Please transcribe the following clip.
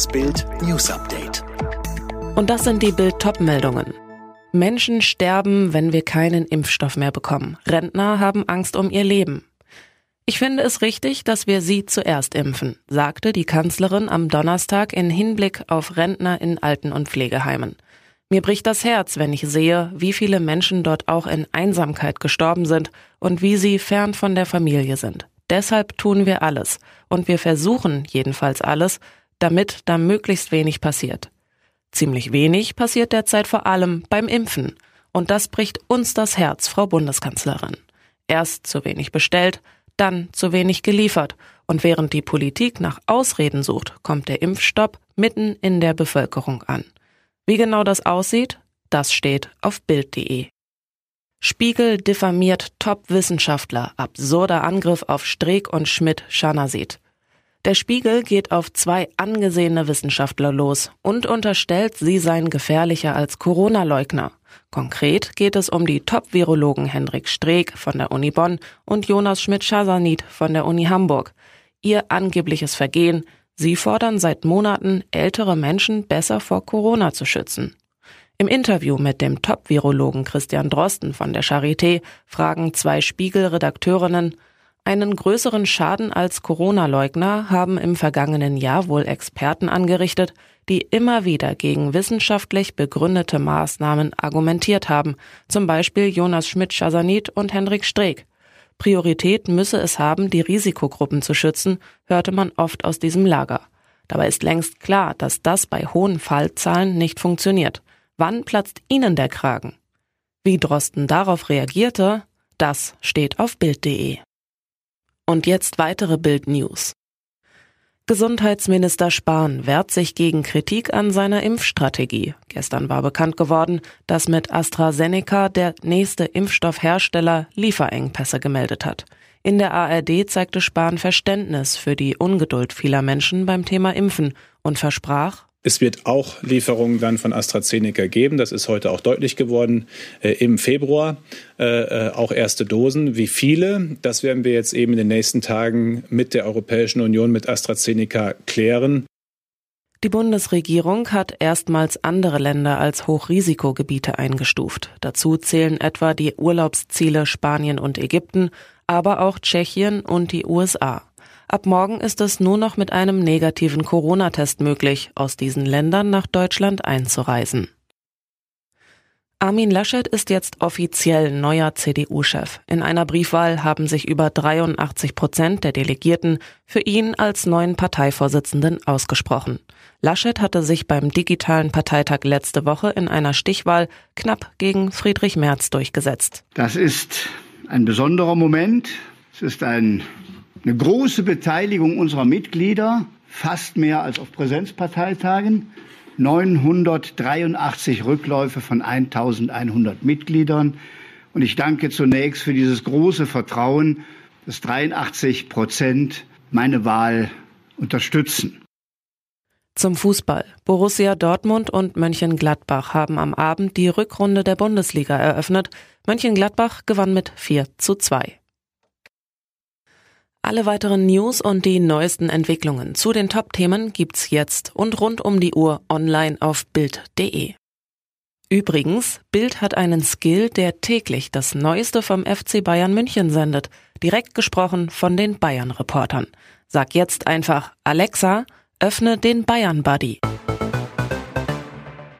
Das Bild News Update. Und das sind die Bild-Top-Meldungen. Menschen sterben, wenn wir keinen Impfstoff mehr bekommen. Rentner haben Angst um ihr Leben. Ich finde es richtig, dass wir sie zuerst impfen, sagte die Kanzlerin am Donnerstag in Hinblick auf Rentner in Alten- und Pflegeheimen. Mir bricht das Herz, wenn ich sehe, wie viele Menschen dort auch in Einsamkeit gestorben sind und wie sie fern von der Familie sind. Deshalb tun wir alles und wir versuchen jedenfalls alles, damit da möglichst wenig passiert. Ziemlich wenig passiert derzeit vor allem beim Impfen. Und das bricht uns das Herz, Frau Bundeskanzlerin. Erst zu wenig bestellt, dann zu wenig geliefert. Und während die Politik nach Ausreden sucht, kommt der Impfstopp mitten in der Bevölkerung an. Wie genau das aussieht, das steht auf Bild.de. Spiegel diffamiert Top-Wissenschaftler, absurder Angriff auf Streeck und Schmidt-Schanasit. Der Spiegel geht auf zwei angesehene Wissenschaftler los und unterstellt, sie seien gefährlicher als Corona-Leugner. Konkret geht es um die Top-Virologen Hendrik Streeck von der Uni Bonn und Jonas Schmidt-Chasanit von der Uni Hamburg. Ihr angebliches Vergehen, sie fordern seit Monaten, ältere Menschen besser vor Corona zu schützen. Im Interview mit dem Top-Virologen Christian Drosten von der Charité fragen zwei Spiegel-Redakteurinnen, einen größeren Schaden als Corona-Leugner haben im vergangenen Jahr wohl Experten angerichtet, die immer wieder gegen wissenschaftlich begründete Maßnahmen argumentiert haben, zum Beispiel Jonas Schmidt-Chasanit und Hendrik Streeck. Priorität müsse es haben, die Risikogruppen zu schützen, hörte man oft aus diesem Lager. Dabei ist längst klar, dass das bei hohen Fallzahlen nicht funktioniert. Wann platzt Ihnen der Kragen? Wie Drosten darauf reagierte, das steht auf Bild.de. Und jetzt weitere Bild News. Gesundheitsminister Spahn wehrt sich gegen Kritik an seiner Impfstrategie. Gestern war bekannt geworden, dass mit AstraZeneca der nächste Impfstoffhersteller Lieferengpässe gemeldet hat. In der ARD zeigte Spahn Verständnis für die Ungeduld vieler Menschen beim Thema Impfen und versprach, es wird auch Lieferungen dann von AstraZeneca geben. Das ist heute auch deutlich geworden äh, im Februar. Äh, äh, auch erste Dosen. Wie viele? Das werden wir jetzt eben in den nächsten Tagen mit der Europäischen Union, mit AstraZeneca klären. Die Bundesregierung hat erstmals andere Länder als Hochrisikogebiete eingestuft. Dazu zählen etwa die Urlaubsziele Spanien und Ägypten, aber auch Tschechien und die USA. Ab morgen ist es nur noch mit einem negativen Corona-Test möglich, aus diesen Ländern nach Deutschland einzureisen. Armin Laschet ist jetzt offiziell neuer CDU-Chef. In einer Briefwahl haben sich über 83 Prozent der Delegierten für ihn als neuen Parteivorsitzenden ausgesprochen. Laschet hatte sich beim digitalen Parteitag letzte Woche in einer Stichwahl knapp gegen Friedrich Merz durchgesetzt. Das ist ein besonderer Moment. Es ist ein eine große Beteiligung unserer Mitglieder, fast mehr als auf Präsenzparteitagen. 983 Rückläufe von 1100 Mitgliedern. Und ich danke zunächst für dieses große Vertrauen, dass 83 Prozent meine Wahl unterstützen. Zum Fußball. Borussia Dortmund und Mönchengladbach haben am Abend die Rückrunde der Bundesliga eröffnet. Mönchengladbach gewann mit 4 zu 2. Alle weiteren News und die neuesten Entwicklungen zu den Top-Themen gibt's jetzt und rund um die Uhr online auf Bild.de. Übrigens, Bild hat einen Skill, der täglich das Neueste vom FC Bayern München sendet. Direkt gesprochen von den Bayern-Reportern. Sag jetzt einfach, Alexa, öffne den Bayern Buddy.